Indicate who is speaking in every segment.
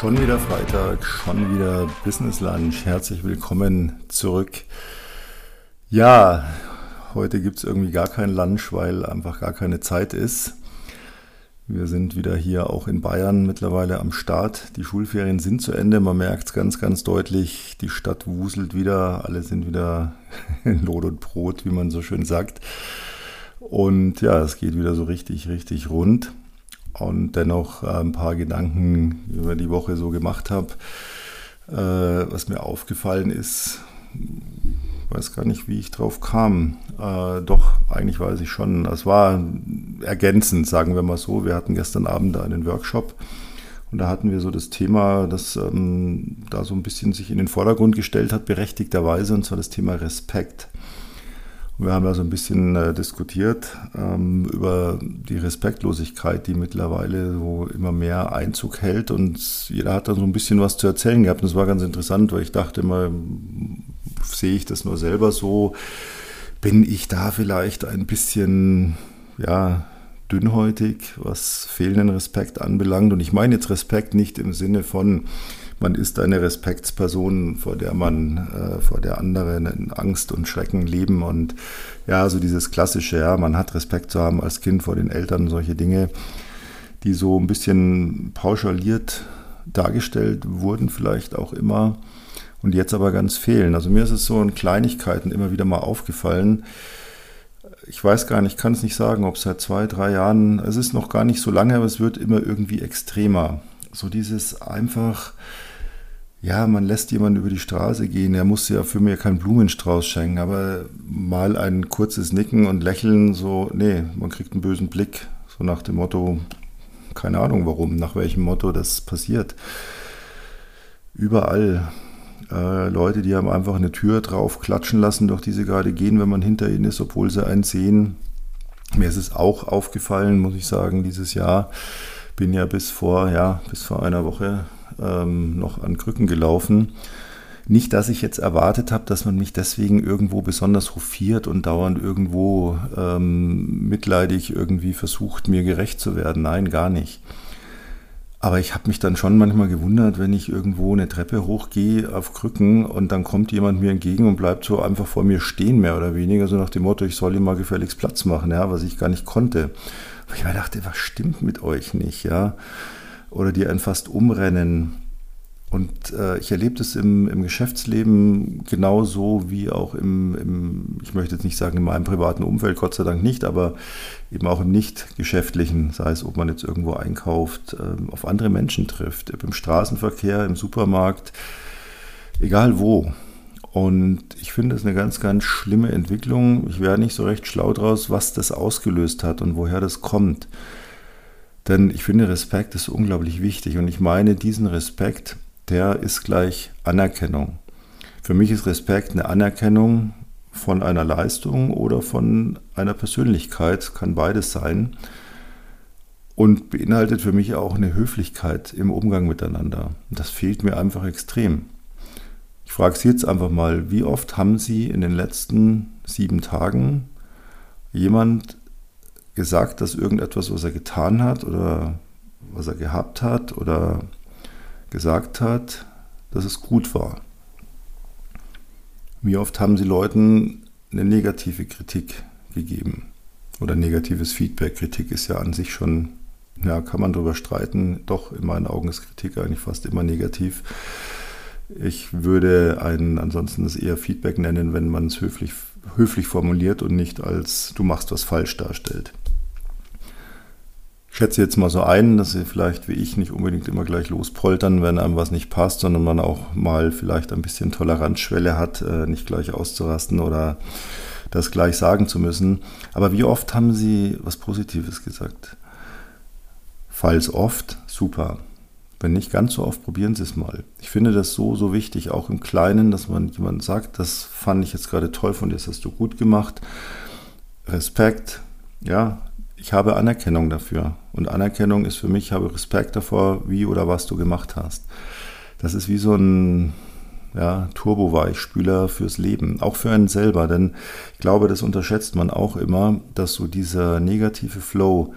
Speaker 1: Schon wieder Freitag, schon wieder Business Lunch. Herzlich willkommen zurück. Ja, heute gibt es irgendwie gar kein Lunch, weil einfach gar keine Zeit ist. Wir sind wieder hier auch in Bayern mittlerweile am Start. Die Schulferien sind zu Ende. Man merkt es ganz, ganz deutlich. Die Stadt wuselt wieder. Alle sind wieder in Lot und Brot, wie man so schön sagt. Und ja, es geht wieder so richtig, richtig rund und dennoch äh, ein paar Gedanken über die Woche so gemacht habe. Äh, was mir aufgefallen ist, weiß gar nicht, wie ich drauf kam. Äh, doch, eigentlich weiß ich schon. Es war ergänzend, sagen wir mal so. Wir hatten gestern Abend einen Workshop und da hatten wir so das Thema, das ähm, da so ein bisschen sich in den Vordergrund gestellt hat, berechtigterweise, und zwar das Thema Respekt. Wir haben ja so ein bisschen äh, diskutiert ähm, über die Respektlosigkeit, die mittlerweile so immer mehr Einzug hält und jeder hat da so ein bisschen was zu erzählen gehabt. Und das war ganz interessant, weil ich dachte immer, sehe ich das nur selber so? Bin ich da vielleicht ein bisschen, ja, dünnhäutig, was fehlenden Respekt anbelangt? Und ich meine jetzt Respekt nicht im Sinne von, man ist eine Respektsperson, vor der man, äh, vor der andere in Angst und Schrecken leben und ja, so dieses klassische, ja, man hat Respekt zu haben als Kind vor den Eltern, solche Dinge, die so ein bisschen pauschaliert dargestellt wurden, vielleicht auch immer und jetzt aber ganz fehlen. Also mir ist es so in Kleinigkeiten immer wieder mal aufgefallen. Ich weiß gar nicht, ich kann es nicht sagen, ob seit zwei, drei Jahren, es ist noch gar nicht so lange, aber es wird immer irgendwie extremer. So dieses einfach, ja, man lässt jemanden über die Straße gehen, er muss ja für mir keinen Blumenstrauß schenken, aber mal ein kurzes Nicken und Lächeln, so, nee, man kriegt einen bösen Blick, so nach dem Motto, keine Ahnung warum, nach welchem Motto das passiert. Überall äh, Leute, die haben einfach eine Tür drauf klatschen lassen, durch die sie gerade gehen, wenn man hinter ihnen ist, obwohl sie einen sehen. Mir ist es auch aufgefallen, muss ich sagen, dieses Jahr. Bin ja bis vor, ja, bis vor einer Woche ähm, noch an Krücken gelaufen. Nicht, dass ich jetzt erwartet habe, dass man mich deswegen irgendwo besonders hofiert und dauernd irgendwo ähm, mitleidig irgendwie versucht, mir gerecht zu werden. Nein, gar nicht. Aber ich habe mich dann schon manchmal gewundert, wenn ich irgendwo eine Treppe hochgehe auf Krücken und dann kommt jemand mir entgegen und bleibt so einfach vor mir stehen, mehr oder weniger, so nach dem Motto, ich soll ihm mal gefälligst Platz machen, ja, was ich gar nicht konnte. Und ich mir dachte, was stimmt mit euch nicht, ja? Oder die einen fast umrennen. Und äh, ich erlebe das im, im Geschäftsleben genauso wie auch im, im, ich möchte jetzt nicht sagen in meinem privaten Umfeld, Gott sei Dank nicht, aber eben auch im nicht geschäftlichen, sei es, ob man jetzt irgendwo einkauft, äh, auf andere Menschen trifft, im Straßenverkehr, im Supermarkt, egal wo. Und ich finde das eine ganz, ganz schlimme Entwicklung. Ich wäre nicht so recht schlau draus, was das ausgelöst hat und woher das kommt. Denn ich finde, Respekt ist unglaublich wichtig und ich meine, diesen Respekt, der ist gleich Anerkennung. Für mich ist Respekt eine Anerkennung von einer Leistung oder von einer Persönlichkeit, kann beides sein und beinhaltet für mich auch eine Höflichkeit im Umgang miteinander. Das fehlt mir einfach extrem. Ich frage Sie jetzt einfach mal, wie oft haben Sie in den letzten sieben Tagen jemand gesagt, dass irgendetwas, was er getan hat oder was er gehabt hat oder gesagt hat, dass es gut war. Wie oft haben Sie Leuten eine negative Kritik gegeben oder negatives Feedback? Kritik ist ja an sich schon, ja, kann man darüber streiten. Doch, in meinen Augen ist Kritik eigentlich fast immer negativ. Ich würde einen ansonsten das eher Feedback nennen, wenn man es höflich, höflich formuliert und nicht als du machst was falsch darstellt schätze jetzt mal so ein, dass sie vielleicht wie ich nicht unbedingt immer gleich lospoltern, wenn einem was nicht passt, sondern man auch mal vielleicht ein bisschen Toleranzschwelle hat, äh, nicht gleich auszurasten oder das gleich sagen zu müssen. Aber wie oft haben Sie was Positives gesagt? Falls oft, super. Wenn nicht ganz so oft, probieren Sie es mal. Ich finde das so, so wichtig, auch im Kleinen, dass man jemand sagt, das fand ich jetzt gerade toll von dir, das hast du gut gemacht. Respekt, ja, ich habe Anerkennung dafür. Und Anerkennung ist für mich, ich habe Respekt davor, wie oder was du gemacht hast. Das ist wie so ein ja, Turbo-Weichspüler fürs Leben, auch für einen selber. Denn ich glaube, das unterschätzt man auch immer, dass so dieser negative Flow,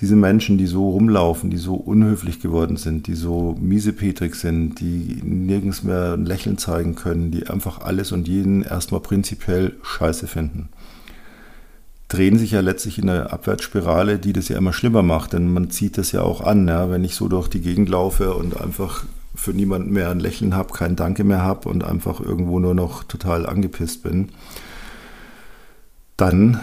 Speaker 1: diese Menschen, die so rumlaufen, die so unhöflich geworden sind, die so miesepetrig sind, die nirgends mehr ein Lächeln zeigen können, die einfach alles und jeden erstmal prinzipiell scheiße finden, drehen sich ja letztlich in eine Abwärtsspirale, die das ja immer schlimmer macht, denn man zieht das ja auch an, ja? wenn ich so durch die Gegend laufe und einfach für niemanden mehr ein Lächeln habe, kein Danke mehr habe und einfach irgendwo nur noch total angepisst bin, dann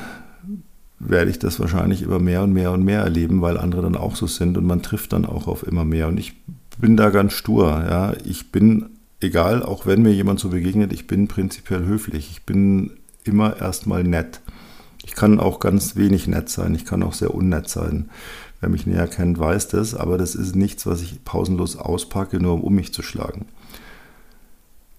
Speaker 1: werde ich das wahrscheinlich immer mehr und mehr und mehr erleben, weil andere dann auch so sind und man trifft dann auch auf immer mehr. Und ich bin da ganz stur. Ja. Ich bin, egal, auch wenn mir jemand so begegnet, ich bin prinzipiell höflich. Ich bin immer erstmal nett. Ich kann auch ganz wenig nett sein. Ich kann auch sehr unnett sein. Wer mich näher kennt, weiß das, aber das ist nichts, was ich pausenlos auspacke, nur um mich zu schlagen.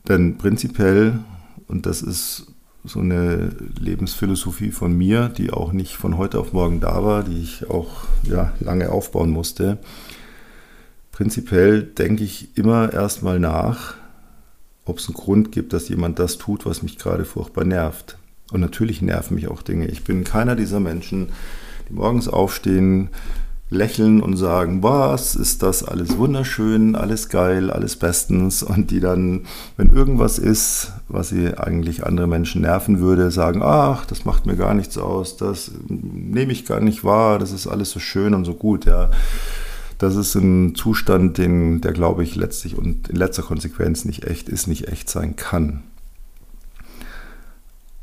Speaker 1: Denn prinzipiell, und das ist so eine Lebensphilosophie von mir, die auch nicht von heute auf morgen da war, die ich auch ja, lange aufbauen musste. Prinzipiell denke ich immer erstmal nach, ob es einen Grund gibt, dass jemand das tut, was mich gerade furchtbar nervt. Und natürlich nerven mich auch Dinge. Ich bin keiner dieser Menschen, die morgens aufstehen, lächeln und sagen, was ist das alles wunderschön, alles geil, alles bestens und die dann, wenn irgendwas ist, was sie eigentlich andere Menschen nerven würde, sagen, ach, das macht mir gar nichts aus, das nehme ich gar nicht wahr, das ist alles so schön und so gut, ja. Das ist ein Zustand, den, der glaube ich letztlich und in letzter Konsequenz nicht echt ist, nicht echt sein kann.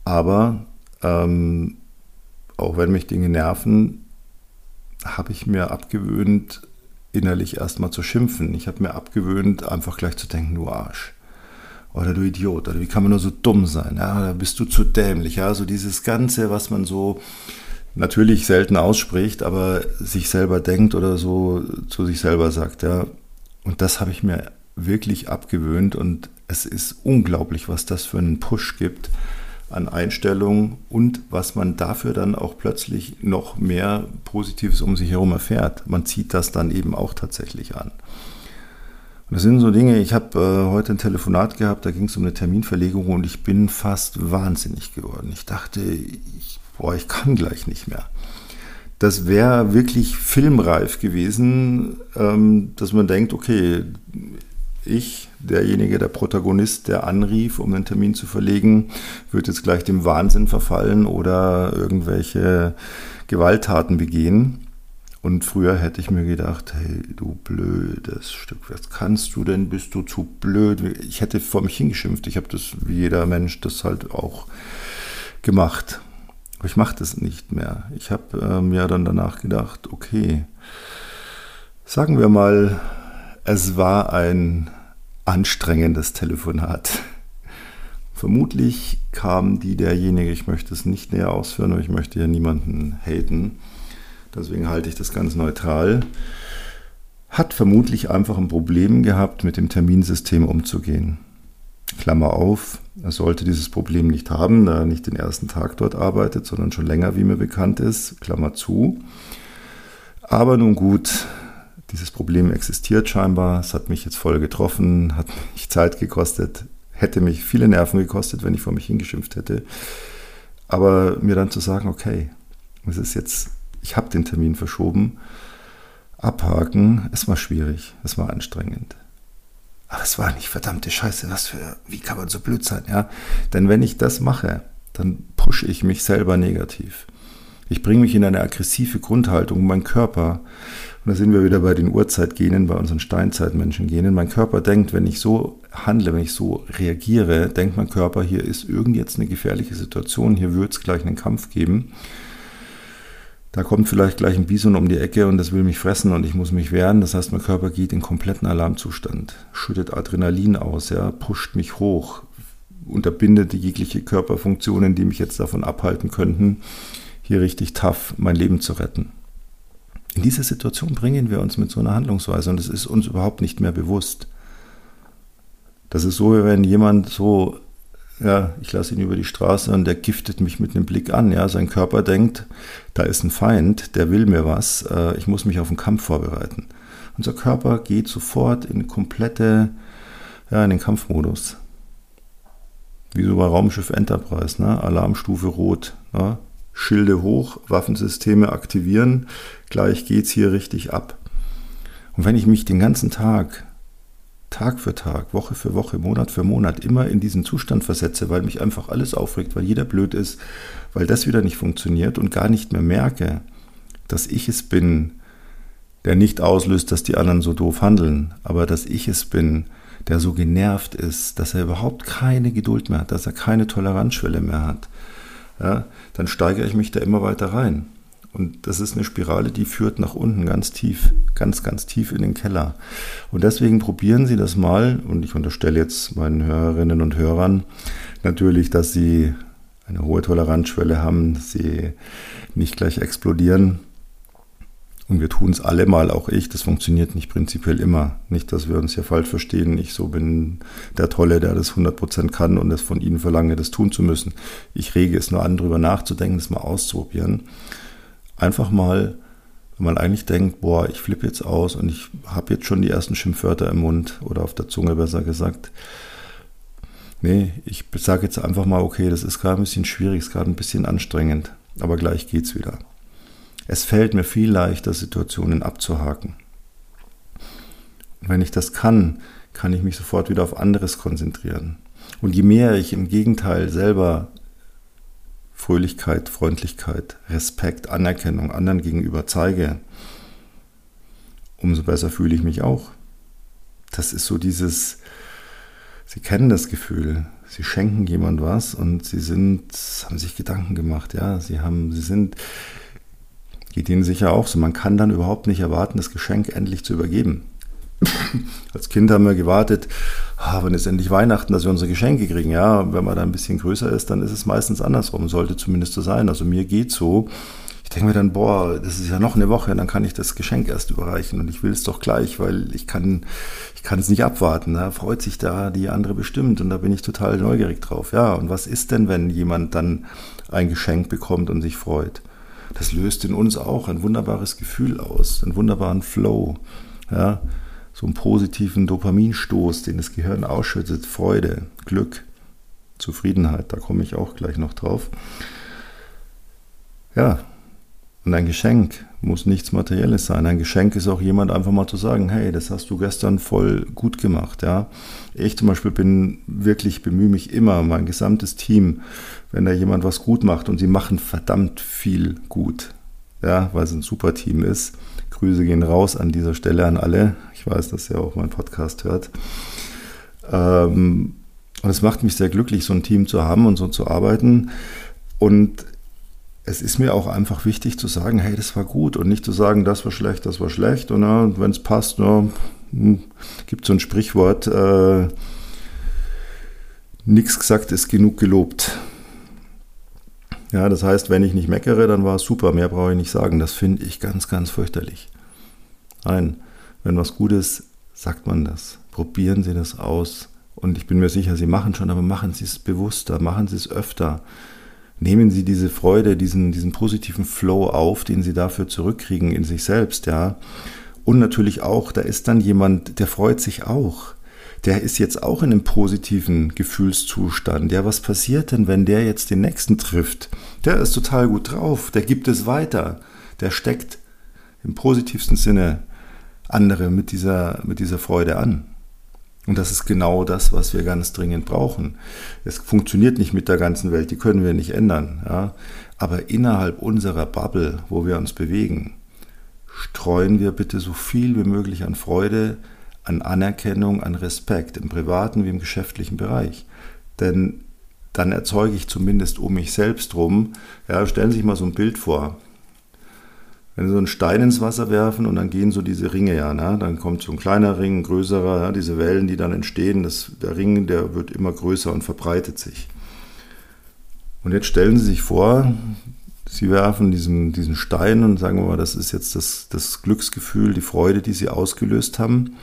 Speaker 1: Aber ähm, auch wenn mich Dinge nerven, habe ich mir abgewöhnt, innerlich erstmal zu schimpfen. Ich habe mir abgewöhnt, einfach gleich zu denken, du Arsch. Oder du Idiot. Oder wie kann man nur so dumm sein? Ja, da bist du zu dämlich. Ja, so dieses Ganze, was man so natürlich selten ausspricht, aber sich selber denkt oder so zu sich selber sagt. Ja. Und das habe ich mir wirklich abgewöhnt und es ist unglaublich, was das für einen Push gibt an Einstellungen und was man dafür dann auch plötzlich noch mehr Positives um sich herum erfährt. Man zieht das dann eben auch tatsächlich an. Und das sind so Dinge, ich habe äh, heute ein Telefonat gehabt, da ging es um eine Terminverlegung und ich bin fast wahnsinnig geworden. Ich dachte, ich, boah, ich kann gleich nicht mehr. Das wäre wirklich filmreif gewesen, ähm, dass man denkt, okay, ich, derjenige, der Protagonist, der anrief, um den Termin zu verlegen, wird jetzt gleich dem Wahnsinn verfallen oder irgendwelche Gewalttaten begehen. Und früher hätte ich mir gedacht, hey, du blödes Stück, was kannst du denn? Bist du zu blöd? Ich hätte vor mich hingeschimpft. Ich habe das, wie jeder Mensch, das halt auch gemacht. Aber ich mache das nicht mehr. Ich habe äh, mir dann danach gedacht, okay, sagen wir mal, es war ein anstrengendes Telefonat. Vermutlich kam die derjenige, ich möchte es nicht näher ausführen, aber ich möchte ja niemanden haten, deswegen halte ich das ganz neutral, hat vermutlich einfach ein Problem gehabt, mit dem Terminsystem umzugehen. Klammer auf, er sollte dieses Problem nicht haben, da er nicht den ersten Tag dort arbeitet, sondern schon länger, wie mir bekannt ist, Klammer zu. Aber nun gut, dieses Problem existiert scheinbar. Es hat mich jetzt voll getroffen, hat mich Zeit gekostet, hätte mich viele Nerven gekostet, wenn ich vor mich hingeschimpft hätte. Aber mir dann zu sagen, okay, es ist jetzt, ich habe den Termin verschoben, abhaken, es war schwierig, es war anstrengend. Aber es war nicht verdammte Scheiße, was für, wie kann man so blöd sein, ja? Denn wenn ich das mache, dann pushe ich mich selber negativ. Ich bringe mich in eine aggressive Grundhaltung. Mein Körper und da sind wir wieder bei den Urzeitgenen, bei unseren Steinzeitmenschen-Genen. Mein Körper denkt, wenn ich so handle, wenn ich so reagiere, denkt mein Körper, hier ist irgend jetzt eine gefährliche Situation, hier wird es gleich einen Kampf geben. Da kommt vielleicht gleich ein Bison um die Ecke und das will mich fressen und ich muss mich wehren. Das heißt, mein Körper geht in kompletten Alarmzustand, schüttet Adrenalin aus, ja, pusht mich hoch, unterbindet jegliche Körperfunktionen, die mich jetzt davon abhalten könnten, hier richtig tough mein Leben zu retten. In diese Situation bringen wir uns mit so einer Handlungsweise und es ist uns überhaupt nicht mehr bewusst. Das ist so, wie wenn jemand so, ja, ich lasse ihn über die Straße und der giftet mich mit einem Blick an. Ja, sein Körper denkt, da ist ein Feind, der will mir was, äh, ich muss mich auf einen Kampf vorbereiten. Unser Körper geht sofort in komplette, ja, in den Kampfmodus. Wie so bei Raumschiff Enterprise, ne? Alarmstufe Rot. Ne? Schilde hoch, Waffensysteme aktivieren, gleich geht's hier richtig ab. Und wenn ich mich den ganzen Tag, Tag für Tag, Woche für Woche, Monat für Monat immer in diesen Zustand versetze, weil mich einfach alles aufregt, weil jeder blöd ist, weil das wieder nicht funktioniert und gar nicht mehr merke, dass ich es bin, der nicht auslöst, dass die anderen so doof handeln, aber dass ich es bin, der so genervt ist, dass er überhaupt keine Geduld mehr hat, dass er keine Toleranzschwelle mehr hat, ja, dann steigere ich mich da immer weiter rein. Und das ist eine Spirale, die führt nach unten ganz tief, ganz, ganz tief in den Keller. Und deswegen probieren Sie das mal. Und ich unterstelle jetzt meinen Hörerinnen und Hörern natürlich, dass sie eine hohe Toleranzschwelle haben, dass sie nicht gleich explodieren. Und wir tun es alle mal, auch ich. Das funktioniert nicht prinzipiell immer. Nicht, dass wir uns hier falsch verstehen. Ich so bin der Tolle, der das 100% kann und es von Ihnen verlange, das tun zu müssen. Ich rege es nur an, darüber nachzudenken, das mal auszuprobieren. Einfach mal, wenn man eigentlich denkt, boah, ich flippe jetzt aus und ich habe jetzt schon die ersten Schimpfwörter im Mund oder auf der Zunge besser gesagt. Nee, ich sage jetzt einfach mal, okay, das ist gerade ein bisschen schwierig, ist gerade ein bisschen anstrengend, aber gleich geht's wieder. Es fällt mir viel leichter, Situationen abzuhaken. Und wenn ich das kann, kann ich mich sofort wieder auf anderes konzentrieren. Und je mehr ich im Gegenteil selber Fröhlichkeit, Freundlichkeit, Respekt, Anerkennung anderen gegenüber zeige, umso besser fühle ich mich auch. Das ist so dieses, Sie kennen das Gefühl, Sie schenken jemand was und Sie sind, haben sich Gedanken gemacht, ja, Sie haben, Sie sind, geht Ihnen sicher auch so. Man kann dann überhaupt nicht erwarten, das Geschenk endlich zu übergeben. Als Kind haben wir gewartet, ah, wann ist endlich Weihnachten, dass wir unsere Geschenke kriegen. Ja, wenn man da ein bisschen größer ist, dann ist es meistens andersrum. Sollte zumindest so sein. Also mir geht so. Ich denke mir dann, boah, das ist ja noch eine Woche, dann kann ich das Geschenk erst überreichen und ich will es doch gleich, weil ich kann, ich kann es nicht abwarten. Da freut sich da die andere bestimmt und da bin ich total neugierig drauf. Ja, und was ist denn, wenn jemand dann ein Geschenk bekommt und sich freut? Das löst in uns auch ein wunderbares Gefühl aus, einen wunderbaren Flow, ja, so einen positiven Dopaminstoß, den das Gehirn ausschüttet, Freude, Glück, Zufriedenheit, da komme ich auch gleich noch drauf. Ja, und ein Geschenk muss nichts Materielles sein. Ein Geschenk ist auch jemand einfach mal zu sagen, hey, das hast du gestern voll gut gemacht. Ja, ich zum Beispiel bin wirklich bemühe mich immer, mein gesamtes Team, wenn da jemand was gut macht und sie machen verdammt viel gut, ja, weil es ein super Team ist. Grüße gehen raus an dieser Stelle an alle. Ich weiß, dass ihr auch meinen Podcast hört. Ähm, und es macht mich sehr glücklich, so ein Team zu haben und so zu arbeiten. Und es ist mir auch einfach wichtig zu sagen, hey, das war gut und nicht zu sagen, das war schlecht, das war schlecht. Und ja, wenn es passt, ja, hm, gibt so ein Sprichwort, äh, nichts gesagt ist genug gelobt. Ja, das heißt, wenn ich nicht meckere, dann war es super, mehr brauche ich nicht sagen. Das finde ich ganz, ganz fürchterlich. Nein, wenn was gut ist, sagt man das. Probieren Sie das aus. Und ich bin mir sicher, Sie machen schon, aber machen Sie es bewusster, machen Sie es öfter nehmen Sie diese Freude, diesen, diesen positiven Flow auf, den Sie dafür zurückkriegen in sich selbst, ja. Und natürlich auch, da ist dann jemand, der freut sich auch. Der ist jetzt auch in einem positiven Gefühlszustand. Ja, was passiert denn, wenn der jetzt den nächsten trifft? Der ist total gut drauf, der gibt es weiter. Der steckt im positivsten Sinne andere mit dieser, mit dieser Freude an. Und das ist genau das, was wir ganz dringend brauchen. Es funktioniert nicht mit der ganzen Welt, die können wir nicht ändern. Ja? Aber innerhalb unserer Bubble, wo wir uns bewegen, streuen wir bitte so viel wie möglich an Freude, an Anerkennung, an Respekt, im privaten wie im geschäftlichen Bereich. Denn dann erzeuge ich zumindest um mich selbst rum, ja, stellen Sie sich mal so ein Bild vor. Wenn Sie so einen Stein ins Wasser werfen und dann gehen so diese Ringe ja, ne? dann kommt so ein kleiner Ring, ein größerer, ja? diese Wellen, die dann entstehen, das, der Ring, der wird immer größer und verbreitet sich. Und jetzt stellen Sie sich vor, Sie werfen diesen, diesen Stein und sagen wir mal, das ist jetzt das, das Glücksgefühl, die Freude, die Sie ausgelöst haben.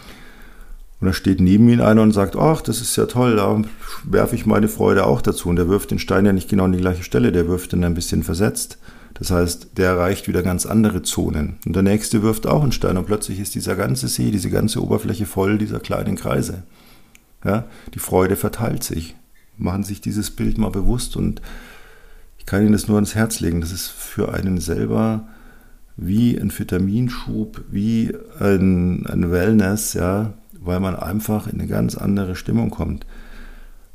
Speaker 1: Und da steht neben Ihnen einer und sagt, ach, das ist ja toll, da werfe ich meine Freude auch dazu. Und der wirft den Stein ja nicht genau an die gleiche Stelle, der wirft ihn ein bisschen versetzt. Das heißt, der erreicht wieder ganz andere Zonen. Und der nächste wirft auch einen Stein und plötzlich ist dieser ganze See, diese ganze Oberfläche voll dieser kleinen Kreise. Ja, die Freude verteilt sich. Machen sich dieses Bild mal bewusst und Ich kann Ihnen das nur ans Herz legen. Das ist für einen selber wie ein Vitaminschub, wie ein, ein Wellness, ja, weil man einfach in eine ganz andere Stimmung kommt.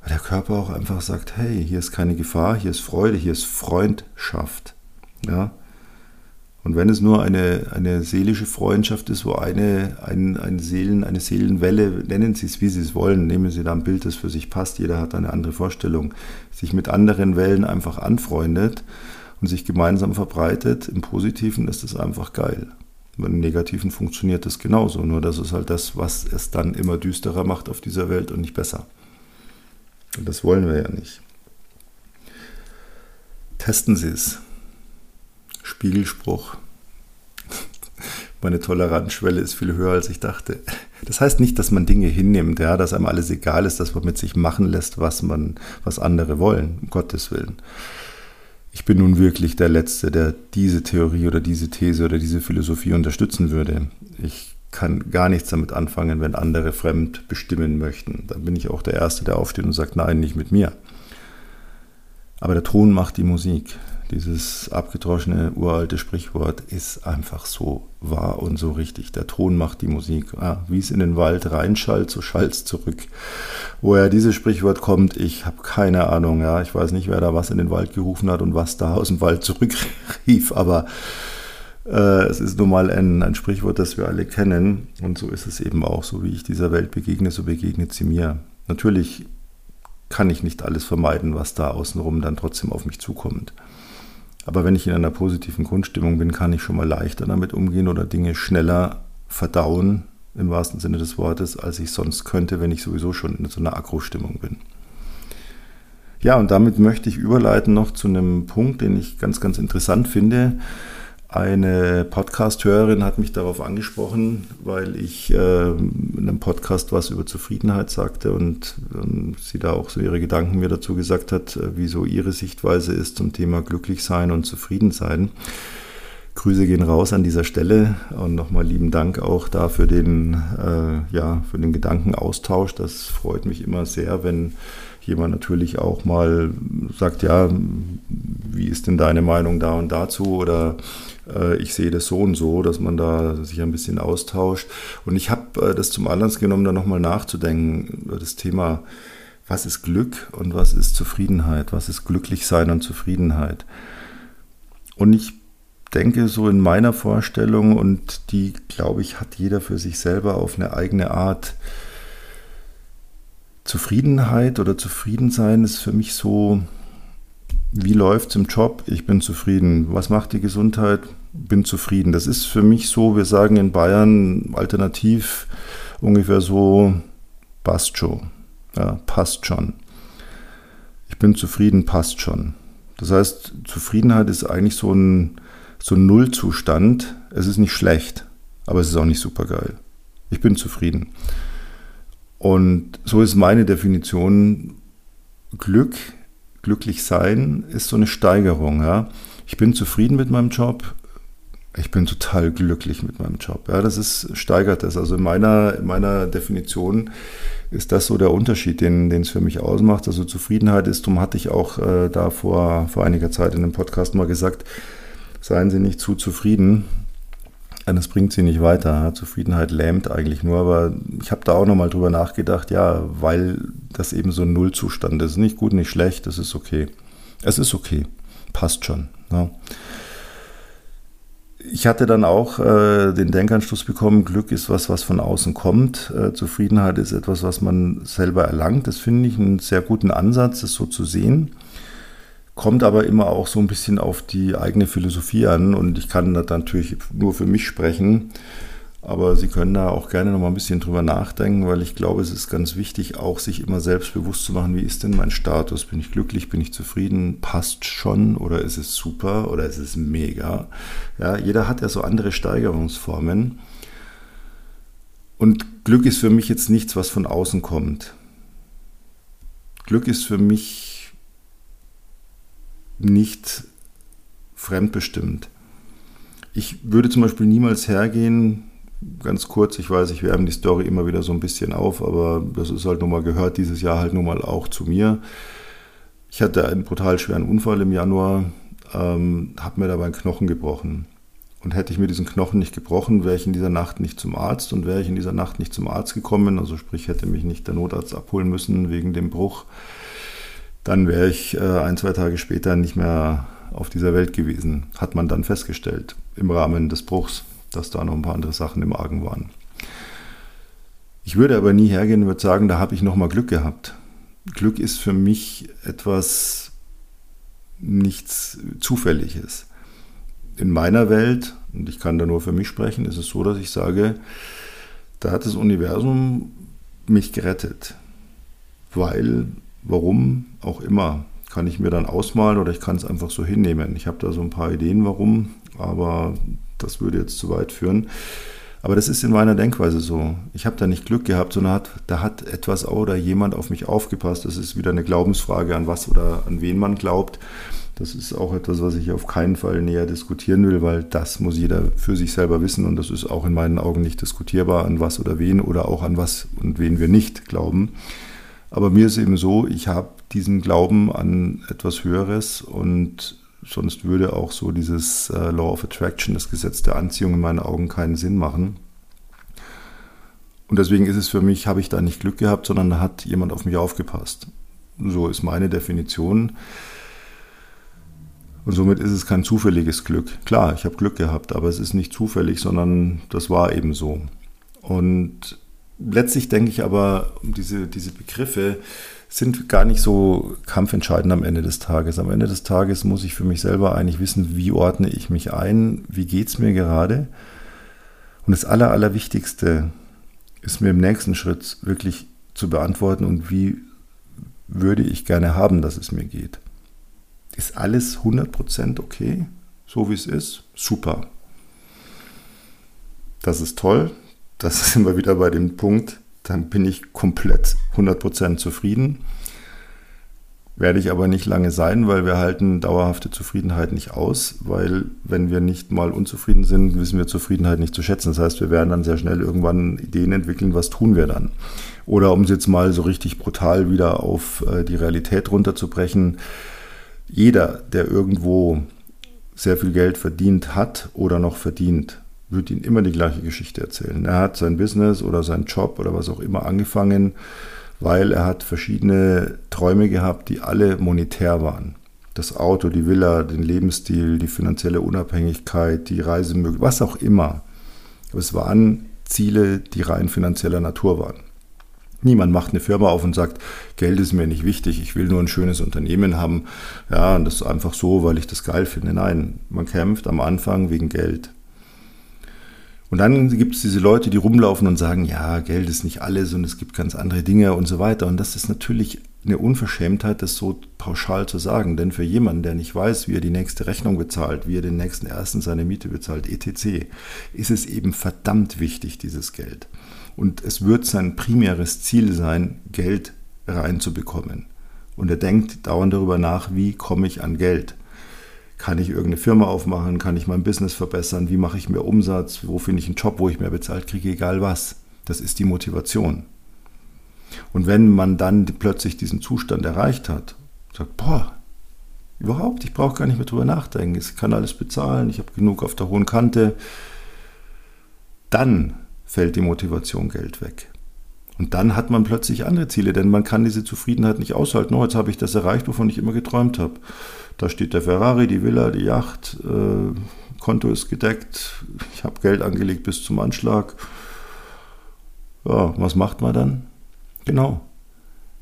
Speaker 1: Weil der Körper auch einfach sagt, hey, hier ist keine Gefahr, hier ist Freude, hier ist Freundschaft. Ja. Und wenn es nur eine, eine seelische Freundschaft ist, wo eine, ein, ein Seelen, eine Seelenwelle, nennen Sie es, wie Sie es wollen, nehmen Sie da ein Bild, das für sich passt, jeder hat eine andere Vorstellung, sich mit anderen Wellen einfach anfreundet und sich gemeinsam verbreitet, im Positiven ist es einfach geil. Im Negativen funktioniert es genauso, nur das ist halt das, was es dann immer düsterer macht auf dieser Welt und nicht besser. Und das wollen wir ja nicht. Testen Sie es. Spiegelspruch. Meine Toleranzschwelle ist viel höher, als ich dachte. Das heißt nicht, dass man Dinge hinnimmt, ja, dass einem alles egal ist, dass man mit sich machen lässt, was man, was andere wollen, um Gottes Willen. Ich bin nun wirklich der Letzte, der diese Theorie oder diese These oder diese Philosophie unterstützen würde. Ich kann gar nichts damit anfangen, wenn andere fremd bestimmen möchten. Dann bin ich auch der Erste, der aufsteht und sagt, nein, nicht mit mir. Aber der Ton macht die Musik. Dieses abgedroschene, uralte Sprichwort ist einfach so wahr und so richtig. Der Ton macht die Musik. Ah, Wie es in den Wald reinschallt, so schallt es zurück. Woher dieses Sprichwort kommt, ich habe keine Ahnung. Ja, Ich weiß nicht, wer da was in den Wald gerufen hat und was da aus dem Wald zurückrief, aber äh, es ist nun mal ein, ein Sprichwort, das wir alle kennen. Und so ist es eben auch. So wie ich dieser Welt begegne, so begegnet sie mir. Natürlich kann ich nicht alles vermeiden, was da außenrum dann trotzdem auf mich zukommt. Aber wenn ich in einer positiven Grundstimmung bin, kann ich schon mal leichter damit umgehen oder Dinge schneller verdauen, im wahrsten Sinne des Wortes, als ich sonst könnte, wenn ich sowieso schon in so einer Agro-Stimmung bin. Ja, und damit möchte ich überleiten noch zu einem Punkt, den ich ganz, ganz interessant finde. Eine Podcast-Hörerin hat mich darauf angesprochen, weil ich äh, in einem Podcast was über Zufriedenheit sagte und ähm, sie da auch so ihre Gedanken mir dazu gesagt hat, äh, wie so ihre Sichtweise ist zum Thema Glücklichsein und Zufriedensein. Grüße gehen raus an dieser Stelle und nochmal lieben Dank auch da für den, äh, ja, für den Gedankenaustausch. Das freut mich immer sehr, wenn jemand natürlich auch mal sagt, ja, wie ist denn deine Meinung da und dazu oder äh, ich sehe das so und so, dass man da sich ein bisschen austauscht. Und ich habe äh, das zum Anlass genommen, da nochmal nachzudenken über das Thema, was ist Glück und was ist Zufriedenheit, was ist Glücklichsein und Zufriedenheit. Und ich denke so in meiner Vorstellung und die, glaube ich, hat jeder für sich selber auf eine eigene Art. Zufriedenheit oder Zufriedensein ist für mich so, wie läuft es im Job? Ich bin zufrieden. Was macht die Gesundheit? Bin zufrieden. Das ist für mich so, wir sagen in Bayern alternativ ungefähr so, passt schon. Ja, passt schon. Ich bin zufrieden, passt schon. Das heißt, Zufriedenheit ist eigentlich so ein, so ein Nullzustand. Es ist nicht schlecht, aber es ist auch nicht super geil. Ich bin zufrieden. Und so ist meine Definition Glück glücklich sein ist so eine Steigerung. Ja? Ich bin zufrieden mit meinem Job. Ich bin total glücklich mit meinem Job. Ja, das ist, steigert das. Also in meiner, in meiner Definition ist das so der Unterschied, den, den es für mich ausmacht. Also Zufriedenheit ist, darum hatte ich auch äh, da vor, vor einiger Zeit in einem Podcast mal gesagt, seien Sie nicht zu zufrieden, das bringt sie nicht weiter. Zufriedenheit lähmt eigentlich nur, aber ich habe da auch nochmal drüber nachgedacht, ja, weil das eben so ein Nullzustand ist. Nicht gut, nicht schlecht, es ist okay. Es ist okay, passt schon. Ja. Ich hatte dann auch äh, den Denkanschluss bekommen, Glück ist was, was von außen kommt. Äh, Zufriedenheit ist etwas, was man selber erlangt. Das finde ich einen sehr guten Ansatz, das so zu sehen kommt aber immer auch so ein bisschen auf die eigene Philosophie an und ich kann da natürlich nur für mich sprechen, aber Sie können da auch gerne noch mal ein bisschen drüber nachdenken, weil ich glaube, es ist ganz wichtig, auch sich immer selbst bewusst zu machen, wie ist denn mein Status? Bin ich glücklich? Bin ich zufrieden? Passt schon? Oder ist es super? Oder ist es mega? Ja, jeder hat ja so andere Steigerungsformen. Und Glück ist für mich jetzt nichts, was von außen kommt. Glück ist für mich nicht fremdbestimmt. Ich würde zum Beispiel niemals hergehen, ganz kurz, ich weiß, ich wärme die Story immer wieder so ein bisschen auf, aber das ist halt nun mal gehört dieses Jahr halt nun mal auch zu mir. Ich hatte einen brutal schweren Unfall im Januar, ähm, habe mir dabei einen Knochen gebrochen. Und hätte ich mir diesen Knochen nicht gebrochen, wäre ich in dieser Nacht nicht zum Arzt und wäre ich in dieser Nacht nicht zum Arzt gekommen, also sprich hätte mich nicht der Notarzt abholen müssen wegen dem Bruch, dann wäre ich äh, ein, zwei Tage später nicht mehr auf dieser Welt gewesen, hat man dann festgestellt im Rahmen des Bruchs, dass da noch ein paar andere Sachen im Argen waren. Ich würde aber nie hergehen und würde sagen, da habe ich nochmal Glück gehabt. Glück ist für mich etwas nichts Zufälliges in meiner Welt, und ich kann da nur für mich sprechen, ist es so, dass ich sage, da hat das Universum mich gerettet. Weil, warum auch immer, kann ich mir dann ausmalen oder ich kann es einfach so hinnehmen. Ich habe da so ein paar Ideen, warum, aber das würde jetzt zu weit führen. Aber das ist in meiner Denkweise so. Ich habe da nicht Glück gehabt, sondern hat, da hat etwas oder jemand auf mich aufgepasst. Das ist wieder eine Glaubensfrage, an was oder an wen man glaubt. Das ist auch etwas, was ich auf keinen Fall näher diskutieren will, weil das muss jeder für sich selber wissen und das ist auch in meinen Augen nicht diskutierbar, an was oder wen oder auch an was und wen wir nicht glauben. Aber mir ist eben so, ich habe diesen Glauben an etwas Höheres und sonst würde auch so dieses äh, Law of Attraction, das Gesetz der Anziehung in meinen Augen keinen Sinn machen. Und deswegen ist es für mich, habe ich da nicht Glück gehabt, sondern da hat jemand auf mich aufgepasst. So ist meine Definition. Und somit ist es kein zufälliges Glück. Klar, ich habe Glück gehabt, aber es ist nicht zufällig, sondern das war eben so. Und letztlich denke ich aber, diese, diese Begriffe sind gar nicht so kampfentscheidend am Ende des Tages. Am Ende des Tages muss ich für mich selber eigentlich wissen, wie ordne ich mich ein, wie geht es mir gerade. Und das Aller, Allerwichtigste ist mir im nächsten Schritt wirklich zu beantworten und wie würde ich gerne haben, dass es mir geht. Ist alles 100% okay, so wie es ist? Super. Das ist toll. Das sind wir wieder bei dem Punkt, dann bin ich komplett 100% zufrieden. Werde ich aber nicht lange sein, weil wir halten dauerhafte Zufriedenheit nicht aus, weil wenn wir nicht mal unzufrieden sind, wissen wir Zufriedenheit nicht zu schätzen. Das heißt, wir werden dann sehr schnell irgendwann Ideen entwickeln, was tun wir dann. Oder um es jetzt mal so richtig brutal wieder auf äh, die Realität runterzubrechen, jeder, der irgendwo sehr viel Geld verdient hat oder noch verdient, wird Ihnen immer die gleiche Geschichte erzählen. Er hat sein Business oder seinen Job oder was auch immer angefangen, weil er hat verschiedene Träume gehabt, die alle monetär waren. Das Auto, die Villa, den Lebensstil, die finanzielle Unabhängigkeit, die Reisemöglichkeit, was auch immer. Aber es waren Ziele, die rein finanzieller Natur waren. Niemand macht eine Firma auf und sagt, Geld ist mir nicht wichtig, ich will nur ein schönes Unternehmen haben. Ja, und das ist einfach so, weil ich das geil finde. Nein, man kämpft am Anfang wegen Geld. Und dann gibt es diese Leute, die rumlaufen und sagen, ja, Geld ist nicht alles und es gibt ganz andere Dinge und so weiter. Und das ist natürlich eine Unverschämtheit, das so pauschal zu sagen. Denn für jemanden, der nicht weiß, wie er die nächste Rechnung bezahlt, wie er den nächsten ersten seine Miete bezahlt, etc., ist es eben verdammt wichtig, dieses Geld. Und es wird sein primäres Ziel sein, Geld reinzubekommen. Und er denkt dauernd darüber nach, wie komme ich an Geld. Kann ich irgendeine Firma aufmachen? Kann ich mein Business verbessern? Wie mache ich mehr Umsatz? Wo finde ich einen Job, wo ich mehr bezahlt kriege? Egal was. Das ist die Motivation. Und wenn man dann plötzlich diesen Zustand erreicht hat, sagt, boah, überhaupt, ich brauche gar nicht mehr drüber nachdenken, ich kann alles bezahlen, ich habe genug auf der hohen Kante, dann fällt die Motivation Geld weg. Und dann hat man plötzlich andere Ziele, denn man kann diese Zufriedenheit nicht aushalten. Oh, jetzt habe ich das erreicht, wovon ich immer geträumt habe. Da steht der Ferrari, die Villa, die Yacht, äh, Konto ist gedeckt, ich habe Geld angelegt bis zum Anschlag. Ja, was macht man dann? Genau.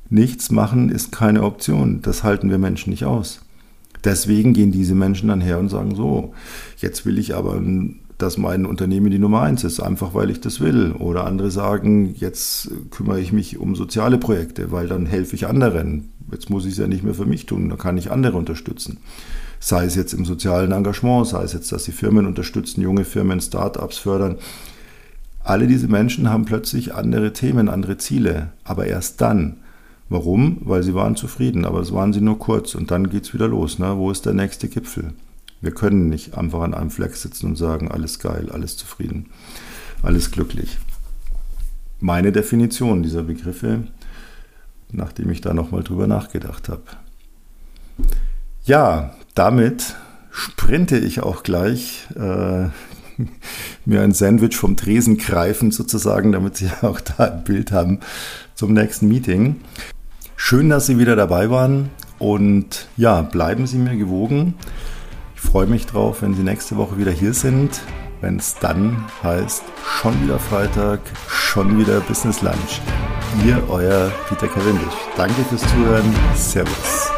Speaker 1: Nichts machen ist keine Option. Das halten wir Menschen nicht aus. Deswegen gehen diese Menschen dann her und sagen so, jetzt will ich aber ein dass mein Unternehmen die Nummer eins ist, einfach weil ich das will. Oder andere sagen, jetzt kümmere ich mich um soziale Projekte, weil dann helfe ich anderen. Jetzt muss ich es ja nicht mehr für mich tun, dann kann ich andere unterstützen. Sei es jetzt im sozialen Engagement, sei es jetzt, dass sie Firmen unterstützen, junge Firmen, Start-ups fördern. Alle diese Menschen haben plötzlich andere Themen, andere Ziele, aber erst dann. Warum? Weil sie waren zufrieden, aber es waren sie nur kurz und dann geht es wieder los. Ne? Wo ist der nächste Gipfel? Wir können nicht einfach an einem Fleck sitzen und sagen, alles geil, alles zufrieden, alles glücklich. Meine Definition dieser Begriffe, nachdem ich da nochmal drüber nachgedacht habe. Ja, damit sprinte ich auch gleich äh, mir ein Sandwich vom Tresen greifen sozusagen, damit Sie auch da ein Bild haben zum nächsten Meeting. Schön, dass Sie wieder dabei waren und ja, bleiben Sie mir gewogen. Ich freue mich drauf, wenn Sie nächste Woche wieder hier sind, wenn es dann heißt, schon wieder Freitag, schon wieder Business Lunch. Ihr, euer Peter Cavendish. Danke fürs Zuhören. Servus.